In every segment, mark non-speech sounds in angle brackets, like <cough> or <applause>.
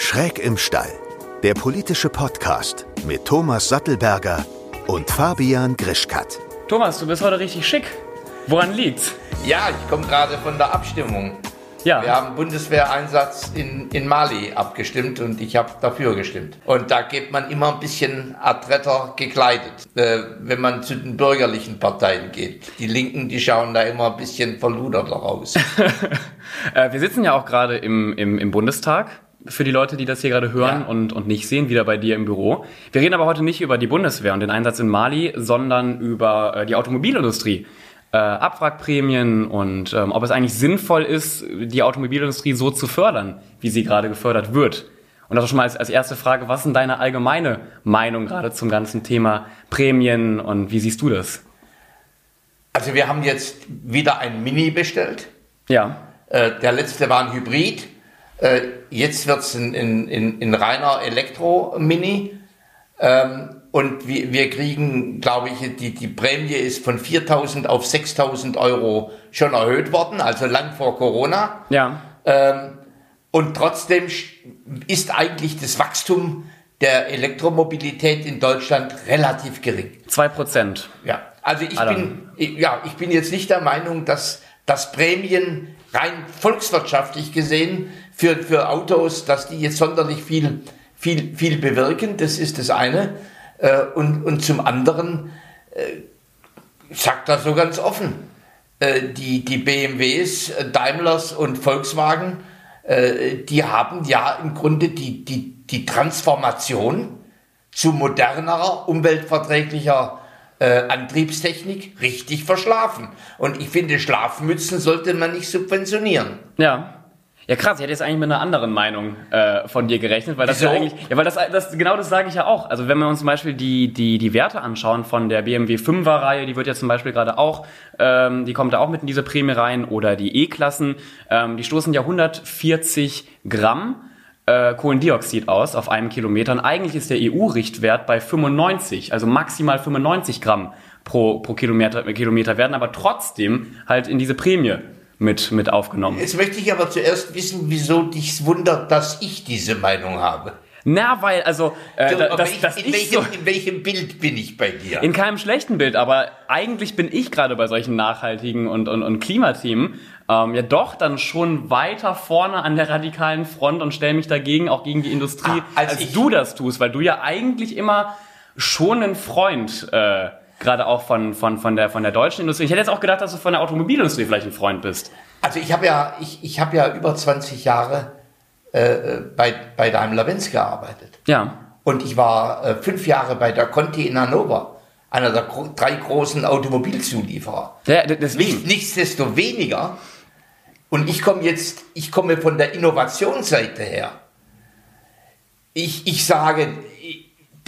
Schräg im Stall, der politische Podcast mit Thomas Sattelberger und Fabian Grischkat. Thomas, du bist heute richtig schick. Woran liegt's? Ja, ich komme gerade von der Abstimmung. Ja. Wir haben Bundeswehreinsatz in, in Mali abgestimmt und ich habe dafür gestimmt. Und da geht man immer ein bisschen adretter gekleidet, äh, wenn man zu den bürgerlichen Parteien geht. Die Linken, die schauen da immer ein bisschen verluderter raus. <laughs> Äh, wir sitzen ja auch gerade im, im, im Bundestag. Für die Leute, die das hier gerade hören Ja. und, und nicht sehen, wieder bei dir im Büro. Wir reden aber heute nicht über die Bundeswehr und den Einsatz in Mali, sondern über äh, die Automobilindustrie. Äh, Abwrackprämien und ähm, ob es eigentlich sinnvoll ist, die Automobilindustrie so zu fördern, wie sie gerade gefördert wird. Und das ist schon mal als, als erste Frage, was ist deine allgemeine Meinung gerade zum ganzen Thema Prämien und wie siehst du das? Also wir haben jetzt wieder ein Mini bestellt. Ja, Äh, der letzte war ein Hybrid. Äh, jetzt wird es ein, ein, ein reiner Elektro-Mini. Ähm, und wir, wir kriegen, glaube ich, die, die Prämie ist von 4.000 auf 6.000 Euro schon erhöht worden, also lang vor Corona. ja, Ähm, und trotzdem ist eigentlich das Wachstum der Elektromobilität in Deutschland relativ gering. zwei Prozent. Ja, also ich bin, ja, ich bin jetzt nicht der Meinung, dass, dass Prämien rein volkswirtschaftlich gesehen für, für Autos, dass die jetzt sonderlich viel, viel, viel bewirken. Das ist das eine. Äh, Und, und zum anderen, äh, ich sag das so ganz offen, äh, die, die BMWs, äh, Daimlers und Volkswagen, äh, die haben ja im Grunde die, die, die Transformation zu modernerer, umweltverträglicher Antriebstechnik richtig verschlafen. Und ich finde, Schlafmützen sollte man nicht subventionieren. Ja. Ja, krass, ich hätte jetzt eigentlich mit einer anderen Meinung äh, von dir gerechnet, weil das Wieso? ja eigentlich, ja, weil das, das genau das sage ich ja auch. Also wenn wir uns zum Beispiel die, die, die Werte anschauen von der BMW 5er Reihe, die wird ja zum Beispiel gerade auch, ähm, die kommt da auch mit in diese Prämie rein, oder die E-Klassen, ähm, die stoßen ja 140 Gramm äh, Kohlendioxid aus auf einem Kilometer. Und eigentlich ist der EU-Richtwert bei 95, also maximal 95 Gramm pro, pro Kilometer, Kilometer werden, aber trotzdem halt in diese Prämie mit, mit aufgenommen. Jetzt möchte ich aber zuerst wissen, wieso dich wundert, dass ich diese Meinung habe. Na, weil, also, äh, So, da- dass, welch- dass in, ich so, welchem, in welchem Bild bin ich bei dir? in keinem schlechten Bild, aber eigentlich bin ich gerade bei solchen nachhaltigen und, und, und Klimathemen ähm, ja doch dann schon weiter vorne an der radikalen Front und stelle mich dagegen, auch gegen die Industrie, Ah, als als, du das tust, weil du ja eigentlich immer schon ein Freund, äh, gerade auch von, von, von, der, von der deutschen Industrie. Ich hätte jetzt auch gedacht, dass du von der Automobilindustrie vielleicht ein Freund bist. Also ich habe ja, ich, ich habe ja über 20 Jahre äh, bei, bei Daimler-Benz gearbeitet. Ja. Und ich war äh, fünf Jahre bei der Conti in Hannover, einer der gro drei großen Automobilzulieferer. ja deswegen. Nicht, nichtsdestoweniger, und ich komme jetzt, ich komme von der Innovationsseite her. Ich, ich sage,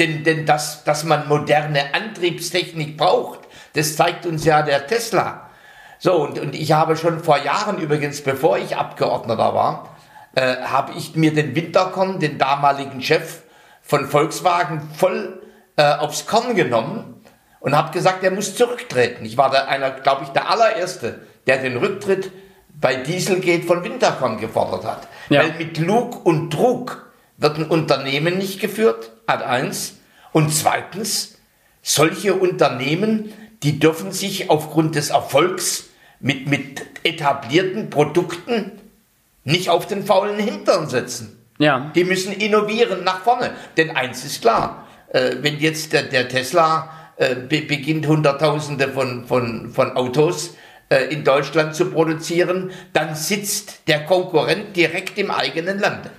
denn, denn dass, dass man moderne Antriebstechnik braucht, das zeigt uns ja der Tesla. So, und, und ich habe schon vor Jahren übrigens, bevor ich Abgeordneter war, äh, habe ich mir den Winterkorn, den damaligen Chef von Volkswagen, voll äh, aufs Korn genommen und habe gesagt, er muss zurücktreten. Ich war der, einer, glaube ich, der allererste, der den Rücktritt bei Dieselgate von Winterkorn gefordert hat. Ja. Weil mit Lug und Trug wird ein Unternehmen nicht geführt, Ad eins. Und zweitens, solche Unternehmen, die dürfen sich aufgrund des Erfolgs mit, mit etablierten Produkten nicht auf den faulen Hintern setzen. Ja. Die müssen innovieren nach vorne. Denn eins ist klar, äh, wenn jetzt der, der Tesla äh, be beginnt, Hunderttausende von, von, von Autos äh, in Deutschland zu produzieren, dann sitzt der Konkurrent direkt im eigenen Lande.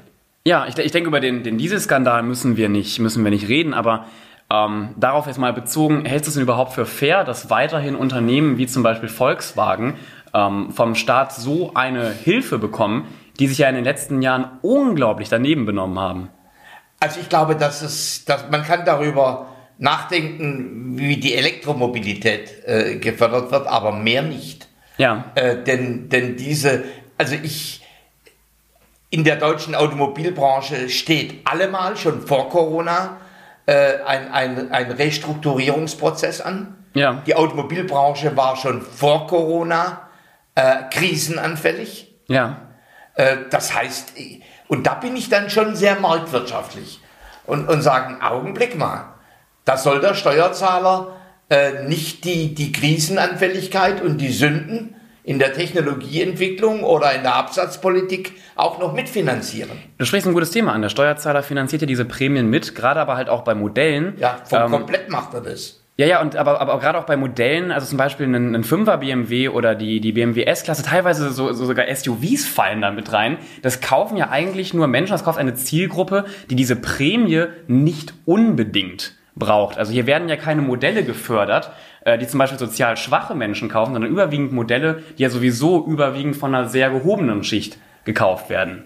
Ja, ich, ich denke, über den, den Dieselskandal müssen wir nicht, müssen wir nicht reden, aber ähm, darauf jetzt mal bezogen, hältst du es denn überhaupt für fair, dass weiterhin Unternehmen wie zum Beispiel Volkswagen ähm, vom Staat so eine Hilfe bekommen, die sich ja in den letzten Jahren unglaublich daneben benommen haben? Also ich glaube, dass es, dass man kann darüber nachdenken, wie die Elektromobilität äh, gefördert wird, aber mehr nicht. Ja, Äh, denn, denn diese, also ich, in der deutschen Automobilbranche steht allemal schon vor Corona äh, ein, ein, ein Restrukturierungsprozess an. ja, Die Automobilbranche war schon vor Corona äh, krisenanfällig. ja, Äh, das heißt, Und da bin ich dann schon sehr marktwirtschaftlich und, und sagen, Augenblick mal, da soll der Steuerzahler äh, nicht die, die Krisenanfälligkeit und die Sünden in der Technologieentwicklung oder in der Absatzpolitik auch noch mitfinanzieren. Du sprichst ein gutes Thema an. Der Steuerzahler finanziert ja diese Prämien mit, gerade aber halt auch bei Modellen. Ja, vom ähm, komplett macht er das. Ja, ja, und aber, aber gerade auch bei Modellen, also zum Beispiel ein, ein 5er BMW oder die, die BMW S-Klasse, teilweise so, so sogar SUVs fallen da mit rein. Das kaufen ja eigentlich nur Menschen, das kauft eine Zielgruppe, die diese Prämie nicht unbedingt braucht. Also hier werden ja keine Modelle gefördert, äh, die zum Beispiel sozial schwache Menschen kaufen, sondern überwiegend Modelle, die ja sowieso überwiegend von einer sehr gehobenen Schicht gekauft werden.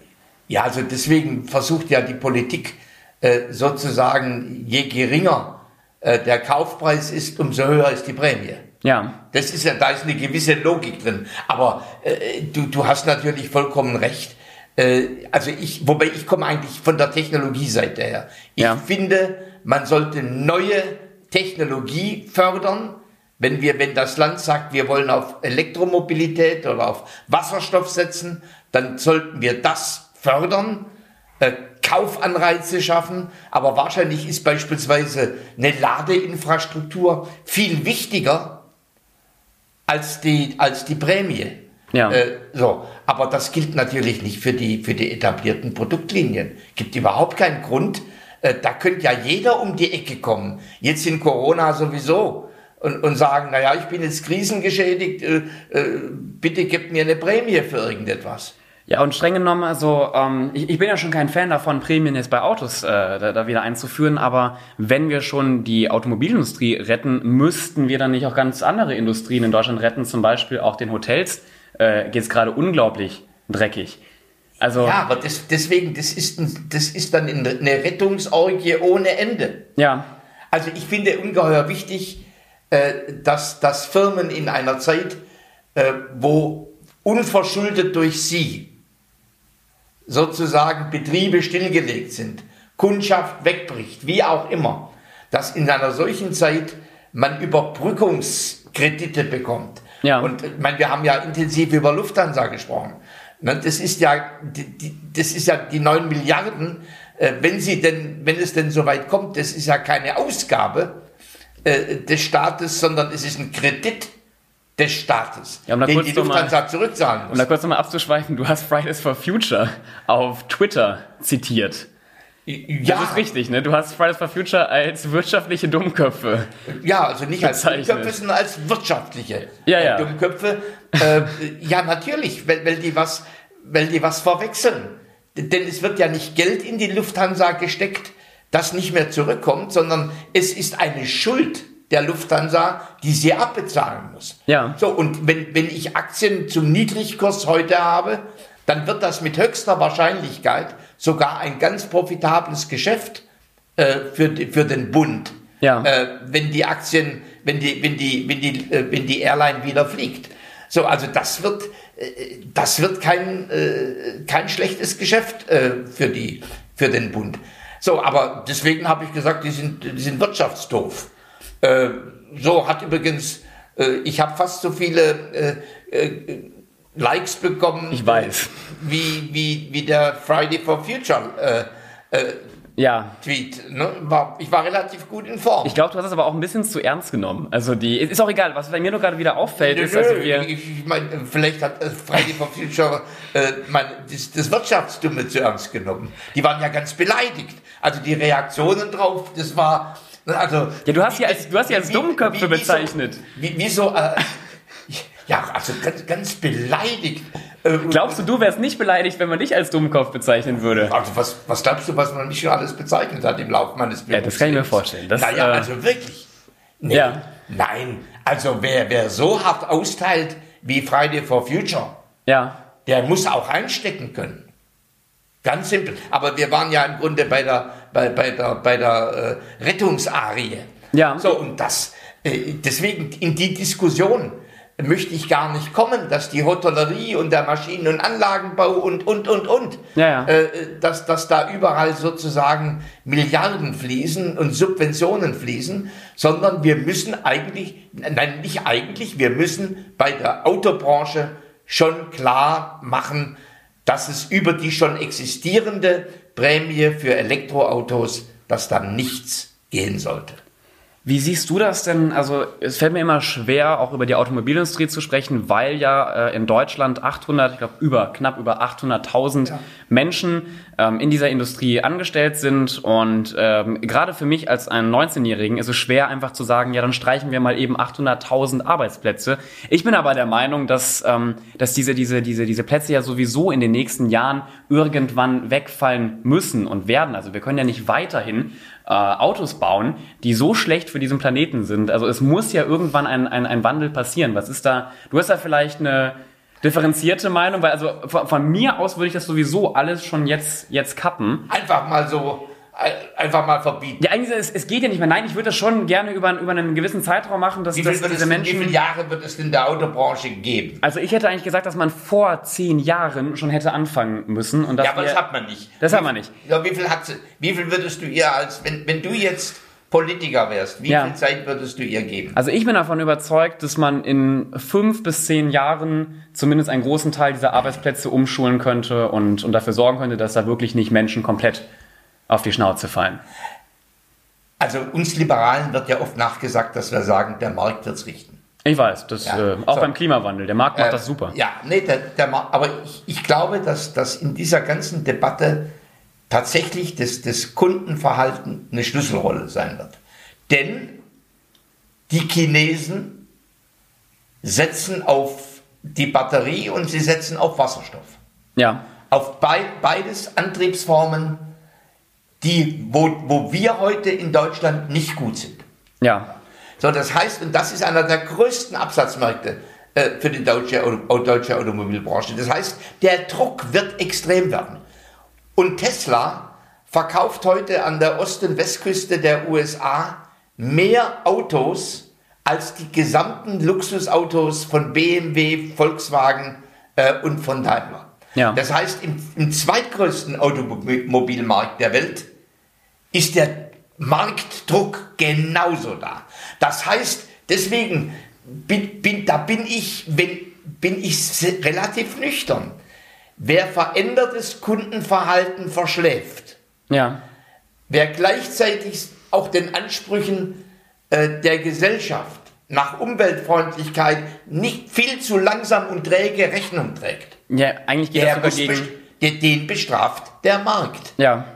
Ja, also deswegen versucht ja die Politik äh, sozusagen, je geringer äh, der Kaufpreis ist, umso höher ist die Prämie. Ja. Das ist ja, da ist eine gewisse Logik drin. Aber äh, du, du hast natürlich vollkommen recht. Äh, also ich, wobei ich komme eigentlich von der Technologieseite her. Ich ja. finde, man sollte neue Technologie fördern. Wenn wir, wenn das Land sagt, wir wollen auf Elektromobilität oder auf Wasserstoff setzen, dann sollten wir das fördern, äh, Kaufanreize schaffen. Aber wahrscheinlich ist beispielsweise eine Ladeinfrastruktur viel wichtiger als die, als die Prämie. Ja. Äh, so, aber das gilt natürlich nicht für die, für die etablierten Produktlinien. Gibt überhaupt keinen Grund, äh, da könnte ja jeder um die Ecke kommen. Jetzt in Corona sowieso. Und, und sagen, naja, ich bin jetzt krisengeschädigt, äh, äh, bitte gebt mir eine Prämie für irgendetwas. Ja, und streng genommen, also ähm, ich, ich bin ja schon kein Fan davon, Prämien jetzt bei Autos äh, da, da wieder einzuführen, aber wenn wir schon die Automobilindustrie retten, müssten wir dann nicht auch ganz andere Industrien in Deutschland retten, zum Beispiel auch den Hotels äh, geht es gerade unglaublich dreckig. Also, ja, aber das, deswegen, das ist, ein, das ist dann eine Rettungsorgie ohne Ende. Ja. Also ich finde ungeheuer wichtig, dass, dass Firmen in einer Zeit, äh, wo unverschuldet durch sie sozusagen Betriebe stillgelegt sind, Kundschaft wegbricht, wie auch immer, dass in einer solchen Zeit man Überbrückungskredite bekommt. Ja. Und ich meine, wir haben ja intensiv über Lufthansa gesprochen. Das ist ja, das ist ja die 9 Milliarden, äh, wenn sie denn, wenn es denn soweit kommt, das ist ja keine Ausgabe äh, des Staates, sondern es ist ein Kredit des Staates, ja, um den die Lufthansa mal, zurückzahlen muss. Um da kurz nochmal abzuschweifen, du hast Fridays for Future auf Twitter zitiert. Ja. Das ist richtig, ne? Du hast Fridays for Future als wirtschaftliche Dummköpfe. Ja, also nicht als Dummköpfe, sondern als wirtschaftliche ja, ja. Dummköpfe. äh, ja, natürlich, weil, weil, die was, weil die was verwechseln. Denn es wird ja nicht Geld in die Lufthansa gesteckt, das nicht mehr zurückkommt, sondern es ist eine Schuld der Lufthansa, die sie abbezahlen muss. Ja. So, und wenn, wenn ich Aktien zum Niedrigkurs heute habe, dann wird das mit höchster Wahrscheinlichkeit sogar ein ganz profitables Geschäft äh, für, für den Bund, ja. äh, wenn die Aktien, wenn die, wenn die, wenn die, äh, wenn die Airline wieder fliegt. So, also das wird, äh, das wird kein, äh, kein schlechtes Geschäft äh, für, die, für den Bund. So, aber deswegen habe ich gesagt, die sind, die sind wirtschaftsdoof. so hat übrigens, ich habe fast so viele Likes bekommen. Ich weiß. Wie, wie, wie der Friday for Future äh, äh, ja. Tweet. Ne? War, ich war relativ gut in Form. Ich glaube, du hast es aber auch ein bisschen zu ernst genommen. Also die ist auch egal, was bei mir nur gerade wieder auffällt, nö, ist, also wir. Ich, ich meine, vielleicht hat äh, Friday for Future äh, mein, das, das Wirtschaftsdumme zu ernst genommen. Die waren ja ganz beleidigt. Also die Reaktionen drauf, das war. Ne, also, ja, du hast sie als, du hast sie als Dummköpfe bezeichnet. Wie, wie so, äh, ja, also ganz, ganz beleidigt. Äh, glaubst du, du wärst nicht beleidigt, wenn man dich als Dummkopf bezeichnen würde? Also was, was glaubst du, was man mich schon alles bezeichnet hat im Laufe meines Lebens? Ja, das kann ich mir vorstellen. Das, naja, äh, also wirklich. Nee, ja. Nein, also wer, wer so hart austeilt wie Friday for Future, ja. der muss auch einstecken können. Ganz simpel. Aber wir waren ja im Grunde bei der, bei, bei der, bei der äh, Rettungsarie. Ja. So, und das, äh, deswegen in die Diskussion, möchte ich gar nicht kommen, dass die Hotellerie und der Maschinen- und Anlagenbau und, und, und, und, ja, ja. Äh, dass, dass da überall sozusagen Milliarden fließen und Subventionen fließen, sondern wir müssen eigentlich, nein, nicht eigentlich, wir müssen bei der Autobranche schon klar machen, dass es über die schon existierende Prämie für Elektroautos, dass da nichts gehen sollte. Wie siehst du das denn? Also es fällt mir immer schwer, auch über die Automobilindustrie zu sprechen, weil ja äh, in Deutschland 800, ich glaube über knapp über 800.000 ja. Menschen ähm, in dieser Industrie angestellt sind und ähm, gerade für mich als einen 19-Jährigen ist es schwer einfach zu sagen, ja dann streichen wir mal eben 800.000 Arbeitsplätze. Ich bin aber der Meinung, dass ähm, dass diese diese diese diese Plätze ja sowieso in den nächsten Jahren irgendwann wegfallen müssen und werden. Also wir können ja nicht weiterhin äh, Autos bauen, die so schlecht für diesen Planeten sind. Also es muss ja irgendwann ein, ein, ein Wandel passieren. Was ist da? Du hast da vielleicht eine differenzierte Meinung, weil also von, von mir aus würde ich das sowieso alles schon jetzt, jetzt kappen. Einfach mal so einfach mal verbieten. Ja, eigentlich, es, es geht ja nicht mehr. Nein, ich würde das schon gerne über, über einen gewissen Zeitraum machen, dass, wie dass diese es, Menschen... Wie viele Jahre wird es in der Autobranche geben? Also ich hätte eigentlich gesagt, dass man vor zehn Jahren schon hätte anfangen müssen. Und ja, aber wir, das hat man nicht. Das wie, hat man nicht. Ja, wie viel, hat wie viel würdest du ihr als... Wenn, wenn du jetzt Politiker wärst, wie ja. viel Zeit würdest du ihr geben? Also ich bin davon überzeugt, dass man in fünf bis zehn Jahren zumindest einen großen Teil dieser Arbeitsplätze umschulen könnte und, und dafür sorgen könnte, dass da wirklich nicht Menschen komplett auf die Schnauze fallen? Also uns Liberalen wird ja oft nachgesagt, dass wir sagen, der Markt wird es richten. Ich weiß, das, ja, äh, auch so. beim Klimawandel. Der Markt macht äh, das super. Ja, nee, der, der aber ich, ich glaube, dass, dass in dieser ganzen Debatte tatsächlich das, das Kundenverhalten eine Schlüsselrolle sein wird. Denn die Chinesen setzen auf die Batterie und sie setzen auf Wasserstoff. Ja. Auf be beides Antriebsformen die, wo, wo wir heute in Deutschland nicht gut sind. Ja. So, das heißt, und das ist einer der größten Absatzmärkte äh, für die deutsche, deutsche Automobilbranche. Das heißt, der Druck wird extrem werden. Und Tesla verkauft heute an der Ost- und Westküste der USA mehr Autos als die gesamten Luxusautos von BMW, Volkswagen äh, und von Daimler. Ja. Das heißt, im, im zweitgrößten Automobilmarkt der Welt ist der Marktdruck genauso da. Das heißt, deswegen bin, bin, da bin ich, wenn, bin ich relativ nüchtern. Wer verändertes Kundenverhalten verschläft, ja. wer gleichzeitig auch den Ansprüchen äh, der Gesellschaft nach Umweltfreundlichkeit nicht viel zu langsam und träge Rechnung trägt. Ja, eigentlich geht das sogar gegen... Den bestraft der Markt. Ja.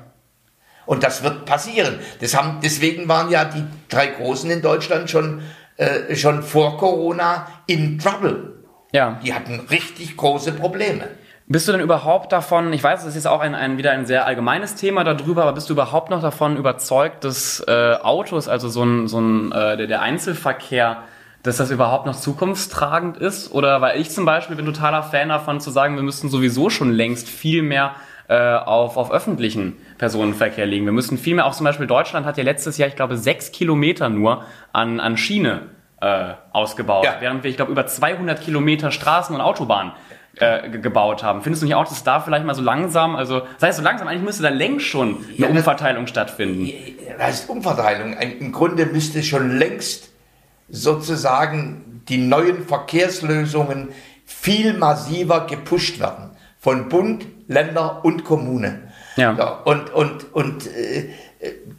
Und das wird passieren. Das haben, deswegen waren ja die drei Großen in Deutschland schon, äh, schon vor Corona in Trouble. Ja. Die hatten richtig große Probleme. Bist du denn überhaupt davon, ich weiß, das ist jetzt auch ein, ein, wieder ein sehr allgemeines Thema darüber, aber bist du überhaupt noch davon überzeugt, dass äh, Autos, also so ein, so ein äh, der, der Einzelverkehr, dass das überhaupt noch zukunftstragend ist? Oder weil ich zum Beispiel bin totaler Fan davon zu sagen, wir müssten sowieso schon längst viel mehr äh, auf, auf öffentlichen Personenverkehr legen. Wir müssen viel mehr, auch zum Beispiel Deutschland hat ja letztes Jahr, ich glaube, sechs Kilometer nur an, an Schiene äh, ausgebaut, ja. während wir, ich glaube, über 200 Kilometer Straßen und Autobahnen äh, gebaut haben. Findest du nicht auch, dass da vielleicht mal so langsam, also sei es so langsam, eigentlich müsste da längst schon eine ja, Umverteilung stattfinden. Das ist Umverteilung. Im Grunde müsste schon längst sozusagen die neuen Verkehrslösungen viel massiver gepusht werden. Von Bund, Länder und Kommune. Ja. ja und und, und äh,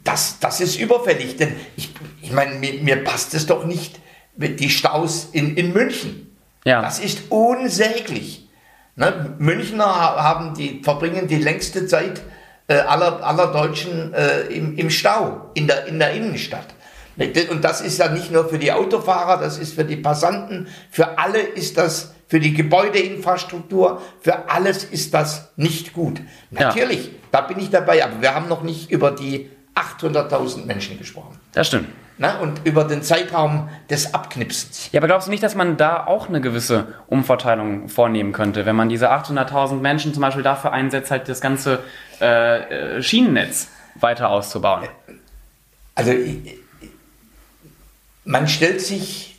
das, das ist überfällig, denn ich, ich meine, mir, mir passt es doch nicht mit die Staus in, in München. Ja. Das ist unsäglich. Ne? Münchner haben die, verbringen die längste Zeit äh, aller, aller Deutschen äh, im, im Stau, in der, in der Innenstadt. Und das ist ja nicht nur für die Autofahrer, das ist für die Passanten, für alle ist das für die Gebäudeinfrastruktur, für alles ist das nicht gut. Natürlich, ja. da bin ich dabei, aber wir haben noch nicht über die 800.000 Menschen gesprochen. Das stimmt. Na, und über den Zeitraum des Abknipsens. Ja, aber glaubst du nicht, dass man da auch eine gewisse Umverteilung vornehmen könnte, wenn man diese 800.000 Menschen zum Beispiel dafür einsetzt, halt das ganze äh, äh Schienennetz weiter auszubauen? Also man stellt sich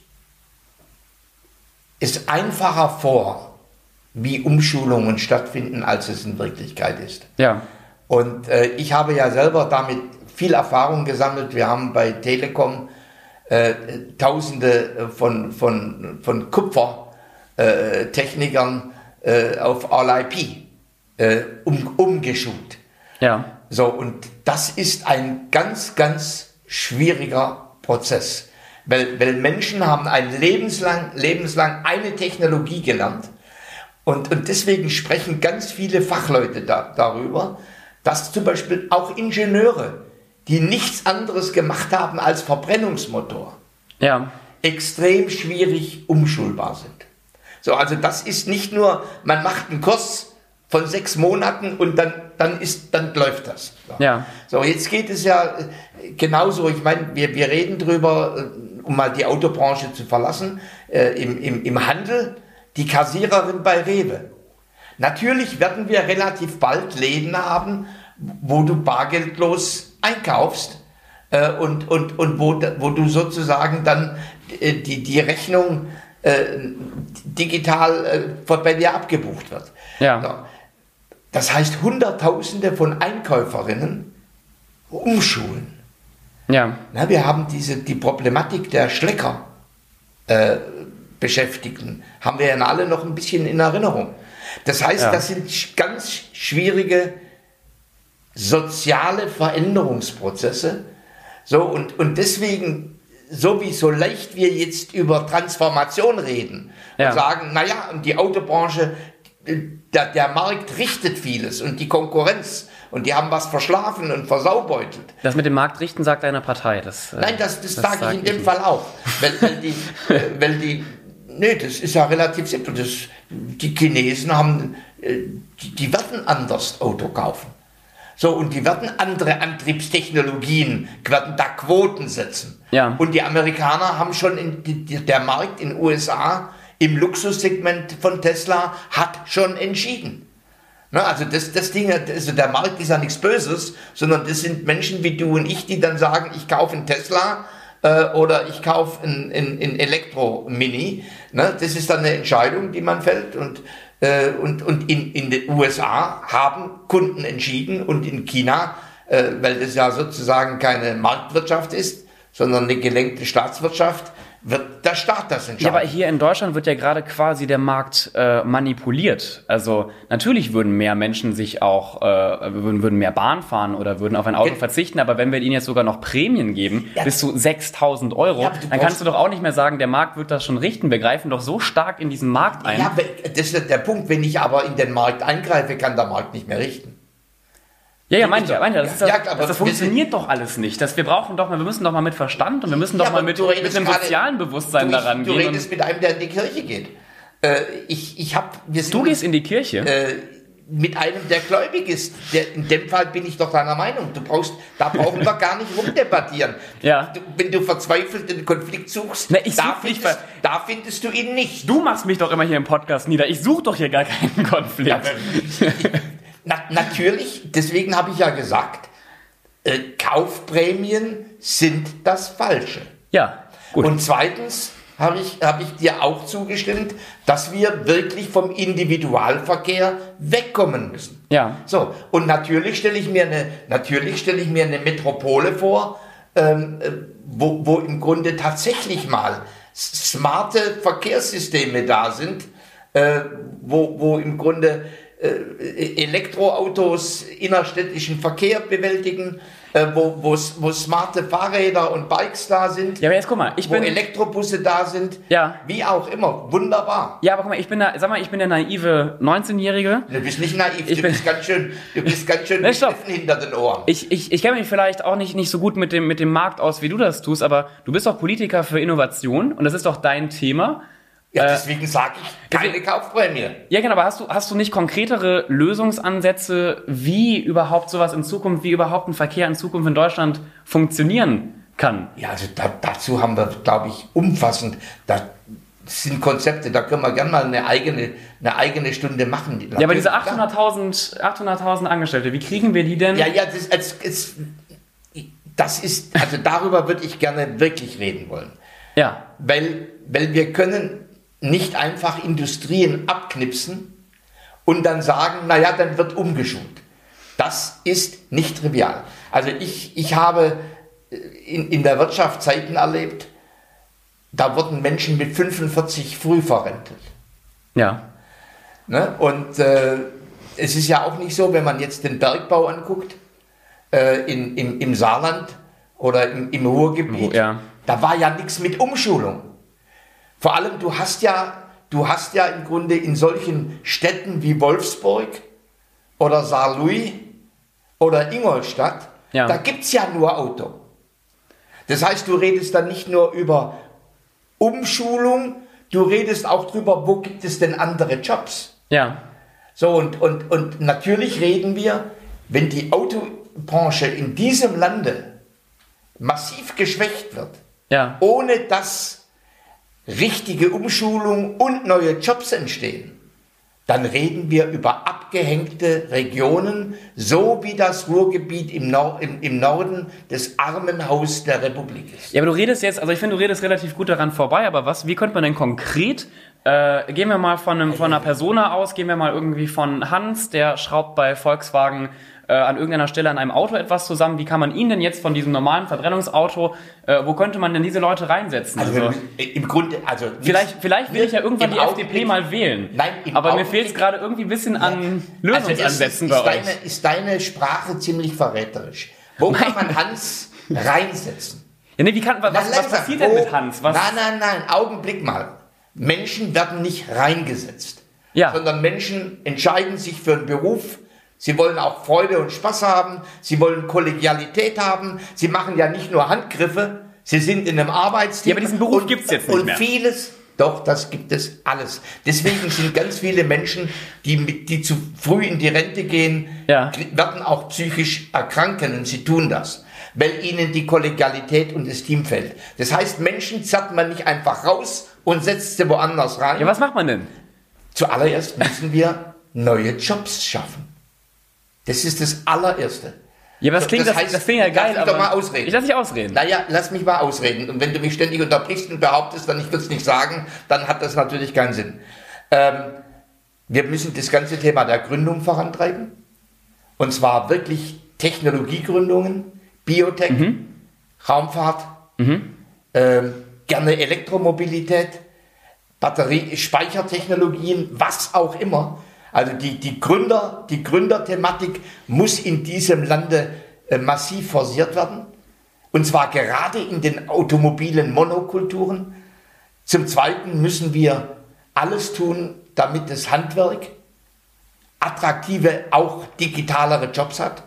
es einfacher vor, wie Umschulungen stattfinden, als es in Wirklichkeit ist. Ja. Und äh, ich habe ja selber damit viel Erfahrung gesammelt. Wir haben bei Telekom äh, Tausende von, von, von Kupfertechnikern äh, auf All-IP. äh, um, umgeschult. Ja. So, und das ist ein ganz, ganz schwieriger Prozess. Weil, weil Menschen haben ein lebenslang, lebenslang eine Technologie gelernt. Und, und deswegen sprechen ganz viele Fachleute da, darüber, dass zum Beispiel auch Ingenieure, die nichts anderes gemacht haben als Verbrennungsmotor, Ja. extrem schwierig umschulbar sind. So, also das ist nicht nur, man macht einen Kurs von sechs Monaten und dann, dann, ist, dann läuft das. So. Ja. So, jetzt geht es ja äh, genauso, ich meine, wir, wir reden drüber, äh, um mal die Autobranche zu verlassen, äh, im, im, im Handel, die Kassiererin bei Rewe. Natürlich werden wir relativ bald Läden haben, wo du bargeldlos einkaufst äh, und, und, und wo, wo du sozusagen dann äh, die, die Rechnung äh, digital äh, bei dir abgebucht wird. Ja. Das heißt, Hunderttausende von Einkäuferinnen umschulen. Ja. Na, wir haben diese, die Problematik der Schlecker äh, Beschäftigten, haben wir ja alle noch ein bisschen in Erinnerung. Das heißt, Ja. das sind ganz schwierige soziale Veränderungsprozesse. So, und, und deswegen, so wie so leicht wir jetzt über Transformation reden Ja. und sagen, naja, und die Autobranche, der, der Markt richtet vieles und die Konkurrenz und die haben was verschlafen und versaubeutelt. Das mit dem Marktrichten sagt deine Partei. Das, äh, Nein, das, das, sage sag ich in dem nicht. Fall auch. Weil, weil die, <laughs> weil die, nee, das ist ja relativ simpel. Das, die Chinesen haben, äh, die, die werden anders Auto kaufen. So, und die werden andere Antriebstechnologien, werden da Quoten setzen. Ja. Und die Amerikaner haben schon, in, die, die, der Markt in den USA im Luxussegment von Tesla hat schon entschieden. Na, also das, das Ding, also der Markt ist ja nichts Böses, sondern das sind Menschen wie du und ich, die dann sagen, ich kaufe einen Tesla äh, oder ich kaufe einen, einen, einen Elektro-Mini. Ne? Das ist dann eine Entscheidung, die man fällt und, äh, und, und in, in den USA haben Kunden entschieden und in China, äh, weil das ja sozusagen keine Marktwirtschaft ist, sondern eine gelenkte Staatswirtschaft, wird der Staat das Ja, entscheiden. aber hier in Deutschland wird ja gerade quasi der Markt äh, manipuliert. Also natürlich würden mehr Menschen sich auch, äh, würden, würden mehr Bahn fahren oder würden auf ein Auto Ge- verzichten, aber wenn wir ihnen jetzt sogar noch Prämien geben, Ja. bis zu 6000 Euro, Ja, dann kannst du doch auch nicht mehr sagen, der Markt wird das schon richten. Wir greifen doch so stark in diesen Markt ein. Ja, das ist der Punkt. Wenn ich aber in den Markt eingreife, kann der Markt nicht mehr richten. Ja, ja, meine ich ja, meine ich ja. Das, Ja, das, aber das, das funktioniert doch alles nicht. Das, wir brauchen doch mal, wir müssen doch mal mit Verstand und wir müssen doch Ja, mal mit, mit einem gerade- sozialen Bewusstsein du, daran ich, du gehen. redest mit einem, der in die Kirche geht. Äh, ich ich habe, wir sind du gehst in die Kirche. äh, mit einem, der gläubig ist. Der, in dem Fall bin ich doch deiner Meinung. Du brauchst, da brauchen wir gar nicht rumdebattieren. <laughs> Ja. Du, wenn du verzweifelt den Konflikt suchst, Na, ich da, such nicht, findest, da findest du ihn nicht. Du machst mich doch immer hier im Podcast nieder. Ich suche doch hier gar keinen Konflikt. Na, natürlich, deswegen habe ich ja gesagt, äh, Kaufprämien sind das Falsche. Ja, gut. Und zweitens habe ich, habe ich dir auch zugestimmt, dass wir wirklich vom Individualverkehr wegkommen müssen. ja. So, und natürlich stelle ich mir eine, natürlich stelle ich mir eine Metropole vor, ähm, äh, wo, wo im Grunde tatsächlich mal smarte Verkehrssysteme da sind, äh, wo, wo im Grunde Elektroautos innerstädtischen Verkehr bewältigen, äh, wo, wo, wo smarte Fahrräder und Bikes da sind, Ja, aber jetzt guck mal, ich wo bin. Elektrobusse da sind, Ja. wie auch immer, wunderbar. Ja, aber guck mal, ich bin da, sag mal, ich bin der naive 19-Jährige. Du bist nicht naiv, Ich du bin- bist ganz schön, du bist ganz schön <laughs> geschliffen hinter den Ohren. Ich, ich, ich kenne mich vielleicht auch nicht, nicht so gut mit dem, mit dem Markt aus, wie du das tust, aber du bist doch Politiker für Innovation und das ist doch dein Thema. Ja, Äh, deswegen sage ich keine Kaufprämie. Ja, genau, aber hast du, hast du nicht konkretere Lösungsansätze, wie überhaupt sowas in Zukunft, wie überhaupt ein Verkehr in Zukunft in Deutschland funktionieren kann? Ja, also da, dazu haben wir, glaube ich, umfassend, da sind Konzepte, da können wir gerne mal eine eigene, eine eigene Stunde machen. Ja, aber diese 800.000 800.000 Angestellte, wie kriegen wir die denn? Ja, ja, das, das, das, das ist, also darüber würde ich gerne wirklich reden wollen. ja. Weil, weil wir können nicht einfach Industrien abknipsen und dann sagen, naja, dann wird umgeschult. Das ist nicht trivial. Also ich, ich habe äh, in, in der Wirtschaft Zeiten erlebt, da wurden Menschen mit 45 früh verrentet. Ja. Ne? Und äh, es ist ja auch nicht so, wenn man jetzt den Bergbau anguckt, äh, in, im, im Saarland oder im, im Ruhrgebiet, Ja. da war ja nichts mit Umschulung. Vor allem, du hast ja, du hast ja im Grunde in solchen Städten wie Wolfsburg oder Saarlouis oder Ingolstadt, Ja. da gibt es ja nur Auto. Das heißt, du redest dann nicht nur über Umschulung, du redest auch drüber, wo gibt es denn andere Jobs. Ja. So, und, und, und natürlich reden wir, wenn die Autobranche in diesem Lande massiv geschwächt wird, Ja. ohne dass richtige Umschulung und neue Jobs entstehen, dann reden wir über abgehängte Regionen, so wie das Ruhrgebiet im, Nor im, im Norden des Armenhaus der Republik ist. Ja, aber du redest jetzt, also ich finde, du redest relativ gut daran vorbei, aber was, wie könnte man denn konkret, äh, gehen wir mal von, einem, von einer Persona aus, gehen wir mal irgendwie von Hans, der schraubt bei Volkswagen äh, an irgendeiner Stelle an einem Auto etwas zusammen. Wie kann man ihn denn jetzt von diesem normalen Verbrennungsauto, äh, wo könnte man denn diese Leute reinsetzen? Also, Also, wir- im Grunde, also vielleicht, vielleicht will ich ja irgendwann die FDP Augenblick- mal wählen. Nein, im aber mir fehlt es gerade irgendwie ein bisschen an Also Lösungsansätzen bei ist euch. deine, ist deine Sprache ziemlich verräterisch. Wo kann man Hans reinsetzen? Ja, nee, wie kann, was, was passiert denn mit Hans? Was, Nein, nein, nein, Augenblick mal. Menschen werden nicht reingesetzt, Ja. sondern Menschen entscheiden sich für einen Beruf. Sie wollen auch Freude und Spaß haben. Sie wollen Kollegialität haben. Sie machen ja nicht nur Handgriffe. Sie sind in einem Arbeitsteam. Ja, aber diesen Beruf Und- gibt's jetzt nicht Und mehr. vieles, doch, das gibt es alles. Deswegen sind ganz viele Menschen, die, die zu früh in die Rente gehen, Ja. werden auch psychisch erkranken und sie tun das, weil ihnen die Kollegialität und das Team fällt. Das heißt, Menschen zerrt man nicht einfach raus und setzt sie woanders rein. ja, was macht man denn? Zuallererst müssen wir neue Jobs schaffen. Das ist das allererste. Ja, aber das klingt, das das, heißt, das klingt ja geil, ich aber... doch mal ausreden? Ich lass dich ausreden. Naja, lass mich mal ausreden. Und wenn du mich ständig unterbrichst und behauptest, dann ich würde es nicht sagen, dann hat das natürlich keinen Sinn. Ähm, wir müssen das ganze Thema der Gründung vorantreiben. Und zwar wirklich Technologiegründungen, Biotech, Raumfahrt, ähm, gerne Elektromobilität, Batterie, Speichertechnologien, was auch immer. Also die, die Gründer, die Gründerthematik muss in diesem Lande äh, massiv forciert werden. Und zwar gerade in den automobilen Monokulturen. Zum Zweiten müssen wir alles tun, damit das Handwerk attraktive, auch digitalere Jobs hat.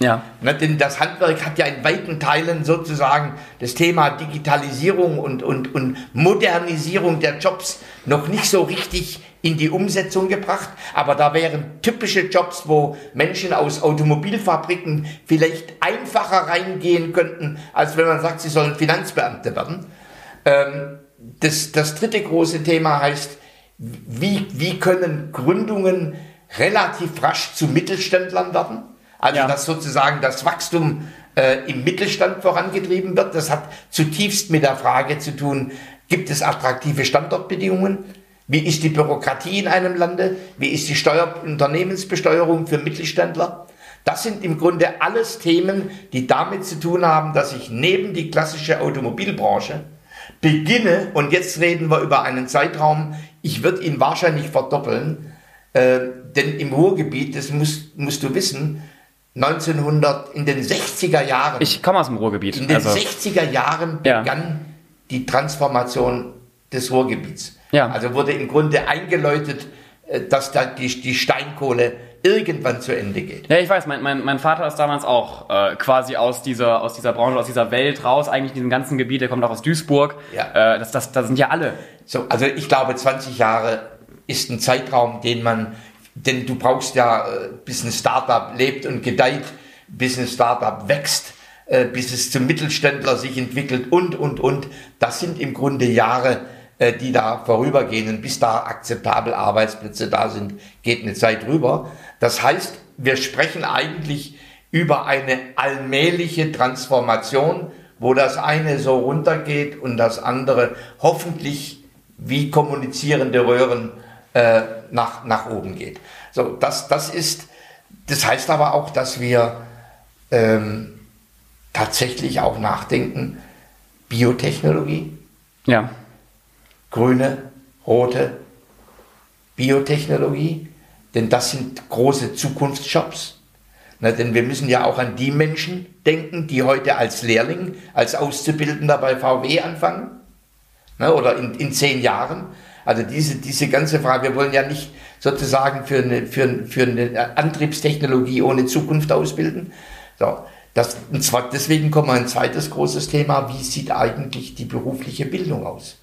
Ja. Ne, denn das Handwerk hat ja in weiten Teilen sozusagen das Thema Digitalisierung und, und, und Modernisierung der Jobs noch nicht so richtig in die Umsetzung gebracht. Aber da wären typische Jobs, wo Menschen aus Automobilfabriken vielleicht einfacher reingehen könnten, als wenn man sagt, sie sollen Finanzbeamte werden. Ähm, das, das dritte große Thema heißt, wie, wie können Gründungen relativ rasch zu Mittelständlern werden? Also, Ja. dass sozusagen das Wachstum äh, im Mittelstand vorangetrieben wird. Das hat zutiefst mit der Frage zu tun, gibt es attraktive Standortbedingungen? Wie ist die Bürokratie in einem Lande? Wie ist die Steuer Unternehmensbesteuerung für Mittelständler? Das sind im Grunde alles Themen, die damit zu tun haben, dass ich neben die klassische Automobilbranche beginne, und jetzt reden wir über einen Zeitraum, ich würde ihn wahrscheinlich verdoppeln, äh, denn im Ruhrgebiet, das musst, musst du wissen, 1900, in den 60er Jahren, Ich komme aus dem Ruhrgebiet. in den Also, 60er Jahren Ja. begann die Transformation des Ruhrgebiets. Ja. Also wurde im Grunde eingeläutet, äh, dass da die, die Steinkohle irgendwann zu Ende geht. ja, ich weiß, mein, mein, mein Vater ist damals auch äh, quasi aus dieser, aus dieser Branche, aus dieser Welt raus, eigentlich in diesem ganzen Gebiet, der kommt auch aus Duisburg. Ja. Äh, das, das, das sind ja alle. So, also ich glaube, 20 Jahre ist ein Zeitraum, den man, denn du brauchst ja, äh, bis ein Startup lebt und gedeiht, bis ein Startup wächst, äh, bis es zum Mittelständler sich entwickelt und, und, und. Das sind im Grunde Jahre, äh, die da vorübergehen und bis da akzeptable Arbeitsplätze da sind, geht eine Zeit rüber. Das heißt, wir sprechen eigentlich über eine allmähliche Transformation, wo das eine so runtergeht und das andere hoffentlich wie kommunizierende Röhren äh, nach, nach oben geht. So, das, das ist, das heißt aber auch, dass wir ähm, tatsächlich auch nachdenken, Biotechnologie, Ja. grüne, rote Biotechnologie, denn das sind große Zukunftsjobs. Na, denn wir müssen ja auch an die Menschen denken, die heute als Lehrling, als Auszubildender bei VW anfangen na, oder in, in zehn Jahren. Also diese, diese ganze Frage, wir wollen ja nicht sozusagen für eine, für, für eine Antriebstechnologie ohne Zukunft ausbilden. So, das, und zwar deswegen kommt ein zweites großes Thema, wie sieht eigentlich die berufliche Bildung aus?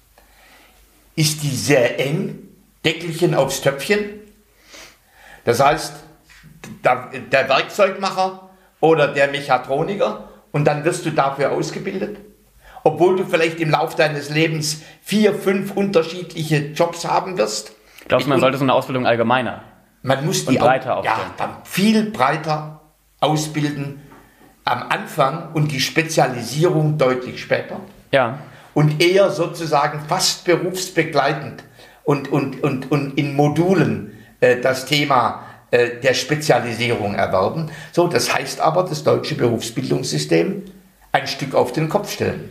Ist die sehr eng, Deckelchen aufs Töpfchen? Das heißt, der, der Werkzeugmacher oder der Mechatroniker und dann wirst du dafür ausgebildet? Obwohl du vielleicht im Laufe deines Lebens vier, fünf unterschiedliche Jobs haben wirst? Glaubst du, man sollte so eine Ausbildung allgemeiner man muss die breiter auch, ja, viel breiter ausbilden am Anfang und die Spezialisierung deutlich später. Ja. Und eher sozusagen fast berufsbegleitend und, und, und, und in Modulen äh, das Thema äh, der Spezialisierung erwerben. So, das heißt aber, das deutsche Berufsbildungssystem ein Stück auf den Kopf stellen.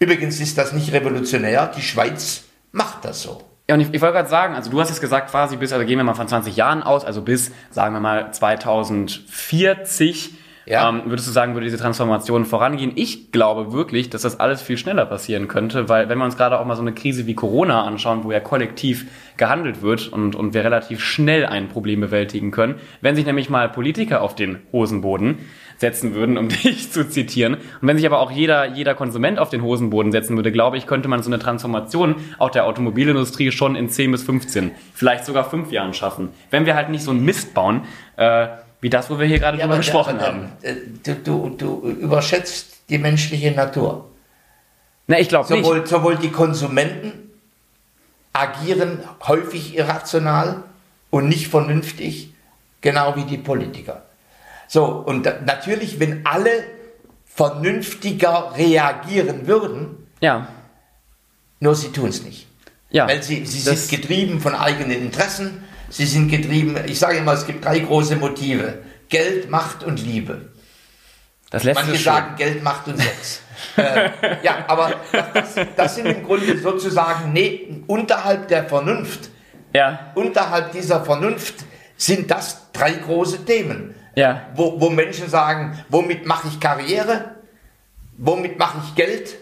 Übrigens ist das nicht revolutionär, die Schweiz macht das so. Ja, und ich, ich wollte gerade sagen, also du hast jetzt gesagt, quasi bis, also gehen wir mal von 20 Jahren aus, also bis, sagen wir mal, 2040 ja. Ähm, würdest du sagen, würde diese Transformation vorangehen? Ich glaube wirklich, dass das alles viel schneller passieren könnte, weil wenn wir uns gerade auch mal so eine Krise wie Corona anschauen, wo ja kollektiv gehandelt wird und, und wir relativ schnell ein Problem bewältigen können, wenn sich nämlich mal Politiker auf den Hosenboden setzen würden, um <laughs> dich zu zitieren. Und wenn sich aber auch jeder, jeder Konsument auf den Hosenboden setzen würde, glaube ich, könnte man so eine Transformation auch der Automobilindustrie schon in 10 bis 15, vielleicht sogar 5 Jahren schaffen. Wenn wir halt nicht so einen Mist bauen, äh, wie das, wo wir hier gerade ja, drüber gesprochen der, haben. Äh, du, du, du überschätzt die menschliche Natur. Na, ich glaube nicht. Sowohl die Konsumenten agieren häufig irrational und nicht vernünftig, genau wie die Politiker. So, und natürlich, wenn alle vernünftiger reagieren würden, ja. nur sie tun es nicht. Ja, Weil sie, sie sind getrieben von eigenen Interessen, Sie sind getrieben, ich sage immer, es gibt drei große Motive. Geld, Macht und Liebe. Das letzte Manche sagen Geld, Macht und Sex. <laughs> äh, ja, aber das, das, sind im Grunde sozusagen nee, unterhalb der Vernunft. Ja. Unterhalb dieser Vernunft sind das drei große Themen. Ja. Wo, wo Menschen sagen, womit mache ich Karriere? Womit mache ich Geld?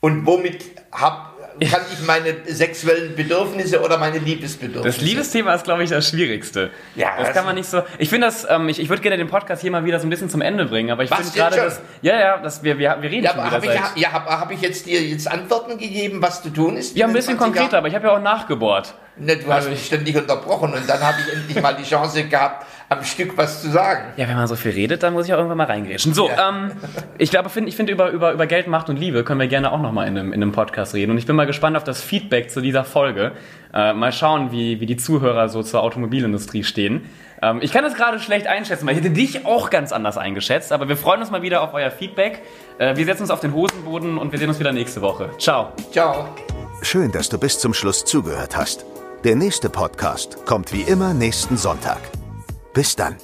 Und womit habe kann ich meine sexuellen Bedürfnisse oder meine Liebesbedürfnisse? Das Liebesthema ist, glaube ich, das Schwierigste. Ja, das, das kann man nicht so. Ich finde das, ähm, ich, ich würde gerne den Podcast hier mal wieder so ein bisschen zum Ende bringen, aber ich finde gerade, dass. Ja, ja, dass wir, wir, wir reden ja, schon wieder hab ich, Ja, habe hab ich jetzt dir jetzt Antworten gegeben, was zu tun ist? Ja, ein bisschen konkreter, aber ich habe ja auch nachgebohrt. Ne, du hast mich ständig unterbrochen und dann habe ich endlich mal die Chance gehabt, am Stück was zu sagen. Ja, wenn man so viel redet, dann muss ich auch irgendwann mal reingrätschen. So, ja. ähm, ich glaube, find, ich finde, über, über, über Geld, Macht und Liebe können wir gerne auch nochmal in einem, in einem Podcast reden. Und ich bin mal gespannt auf das Feedback zu dieser Folge. Äh, mal schauen, wie, wie die Zuhörer so zur Automobilindustrie stehen. Ähm, ich kann das gerade schlecht einschätzen, weil ich hätte dich auch ganz anders eingeschätzt. Aber wir freuen uns mal wieder auf euer Feedback. Äh, wir setzen uns auf den Hosenboden und wir sehen uns wieder nächste Woche. Ciao. Ciao. Schön, dass du bis zum Schluss zugehört hast. Der nächste Podcast kommt wie immer nächsten Sonntag. Bis dann.